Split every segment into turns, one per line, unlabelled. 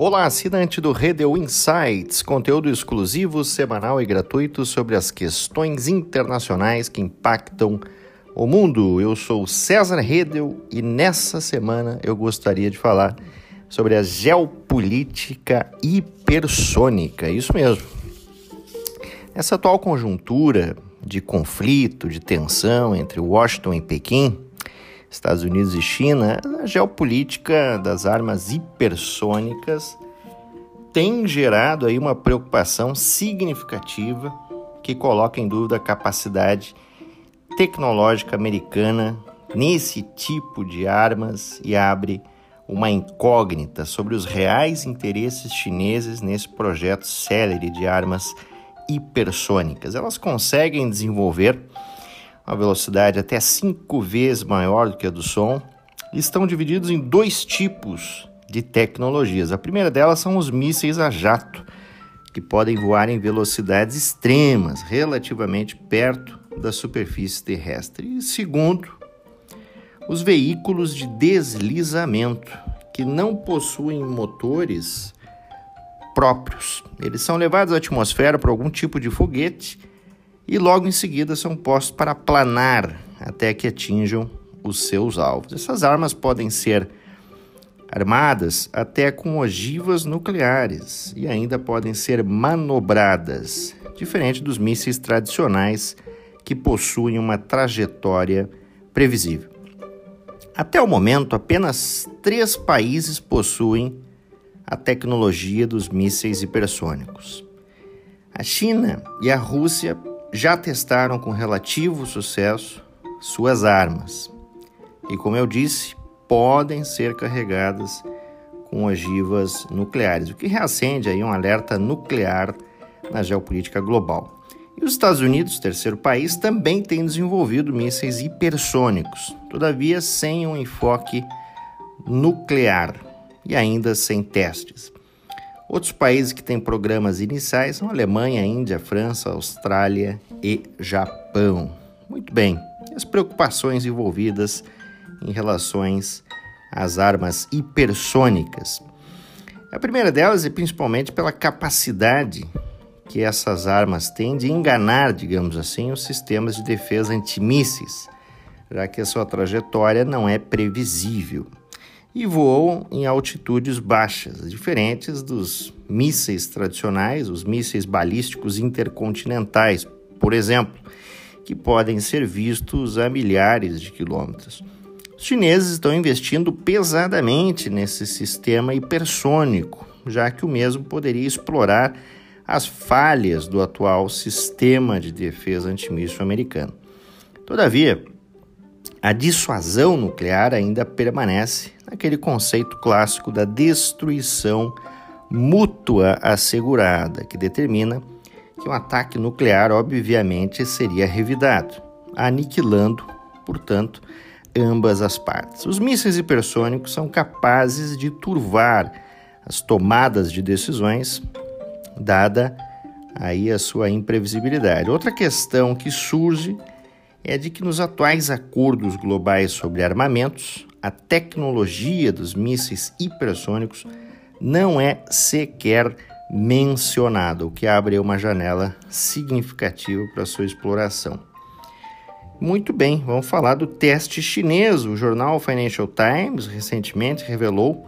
Olá, assinante do Redel Insights, conteúdo exclusivo, semanal e gratuito sobre as questões internacionais que impactam o mundo. Eu sou César Redel e nessa semana eu gostaria de falar sobre a geopolítica hipersônica. Isso mesmo. Essa atual conjuntura de conflito, de tensão entre Washington e Pequim, Estados Unidos e China, a geopolítica das armas hipersônicas tem gerado aí uma preocupação significativa que coloca em dúvida a capacidade tecnológica americana nesse tipo de armas e abre uma incógnita sobre os reais interesses chineses nesse projeto célere de armas hipersônicas. Elas conseguem desenvolver uma velocidade até cinco vezes maior do que a do som, estão divididos em dois tipos de tecnologias. A primeira delas são os mísseis a jato, que podem voar em velocidades extremas, relativamente perto da superfície terrestre. E segundo, os veículos de deslizamento, que não possuem motores próprios. Eles são levados à atmosfera por algum tipo de foguete e logo em seguida são postos para planar até que atinjam os seus alvos. Essas armas podem ser armadas até com ogivas nucleares e ainda podem ser manobradas, diferente dos mísseis tradicionais que possuem uma trajetória previsível. Até o momento, apenas três países possuem a tecnologia dos mísseis hipersônicos. A China e a Rússia já testaram com relativo sucesso suas armas e, como eu disse, podem ser carregadas com ogivas nucleares, o que reacende aí um alerta nuclear na geopolítica global. E os Estados Unidos, terceiro país, também tem desenvolvido mísseis hipersônicos, todavia sem um enfoque nuclear e ainda sem testes. Outros países que têm programas iniciais são Alemanha, Índia, França, Austrália e Japão. Muito bem, as preocupações envolvidas em relações às armas hipersônicas. A primeira delas é principalmente pela capacidade que essas armas têm de enganar, digamos assim, os sistemas de defesa antimísseis, já que a sua trajetória não é previsível e voam em altitudes baixas, diferentes dos mísseis tradicionais, os mísseis balísticos intercontinentais, por exemplo, que podem ser vistos a milhares de quilômetros. Os chineses estão investindo pesadamente nesse sistema hipersônico, já que o mesmo poderia explorar as falhas do atual sistema de defesa antimíssil americano. Todavia, a dissuasão nuclear ainda permanece naquele conceito clássico da destruição mútua assegurada, que determina que um ataque nuclear, obviamente, seria revidado, aniquilando, portanto, ambas as partes. Os mísseis hipersônicos são capazes de turvar as tomadas de decisões, dada aí a sua imprevisibilidade. Outra questão que surge é de que nos atuais acordos globais sobre armamentos, a tecnologia dos mísseis hipersônicos não é sequer mencionada, o que abre uma janela significativa para sua exploração. Muito bem, vamos falar do teste chinês. O jornal Financial Times recentemente revelou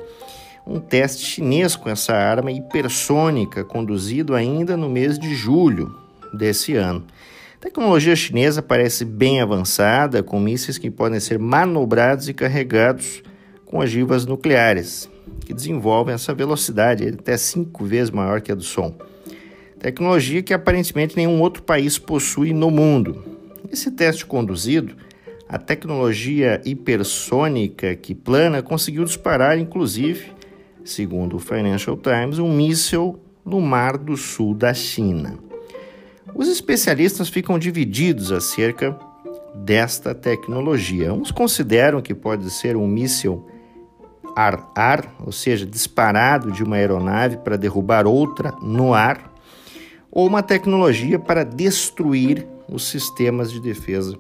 um teste chinês com essa arma hipersônica, conduzido ainda no mês de julho desse ano. A tecnologia chinesa parece bem avançada, com mísseis que podem ser manobrados e carregados com ogivas nucleares, que desenvolvem essa velocidade até cinco vezes maior que a do som. Tecnologia que aparentemente nenhum outro país possui no mundo. Esse teste conduzido, a tecnologia hipersônica que plana conseguiu disparar, inclusive, segundo o Financial Times, um míssil no Mar do Sul da China. Os especialistas ficam divididos acerca desta tecnologia. Uns consideram que pode ser um míssil ar-ar, ou seja, disparado de uma aeronave para derrubar outra no ar, ou uma tecnologia para destruir os sistemas de defesa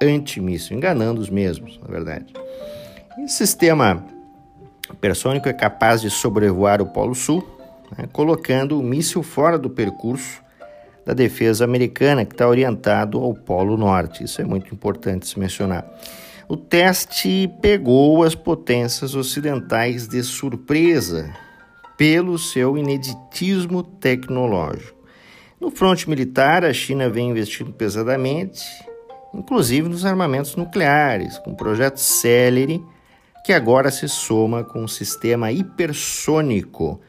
antimíssil, enganando os mesmos, na verdade. Esse sistema hipersônico é capaz de sobrevoar o Polo Sul, né, colocando o míssil fora do percurso da defesa americana, que está orientado ao Polo Norte. Isso é muito importante se mencionar. O teste pegou as potências ocidentais de surpresa pelo seu ineditismo tecnológico. No fronte militar, a China vem investindo pesadamente, inclusive nos armamentos nucleares, com o projeto Celery, que agora se soma com o sistema hipersônico,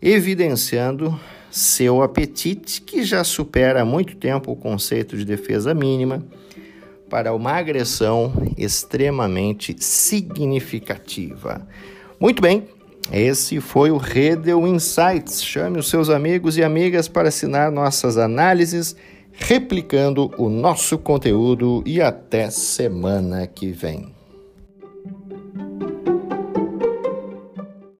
evidenciando seu apetite, que já supera há muito tempo o conceito de defesa mínima, para uma agressão extremamente significativa. Muito bem, esse foi o Redel Insights. Chame os seus amigos e amigas para assinar nossas análises, replicando o nosso conteúdo e até semana que vem.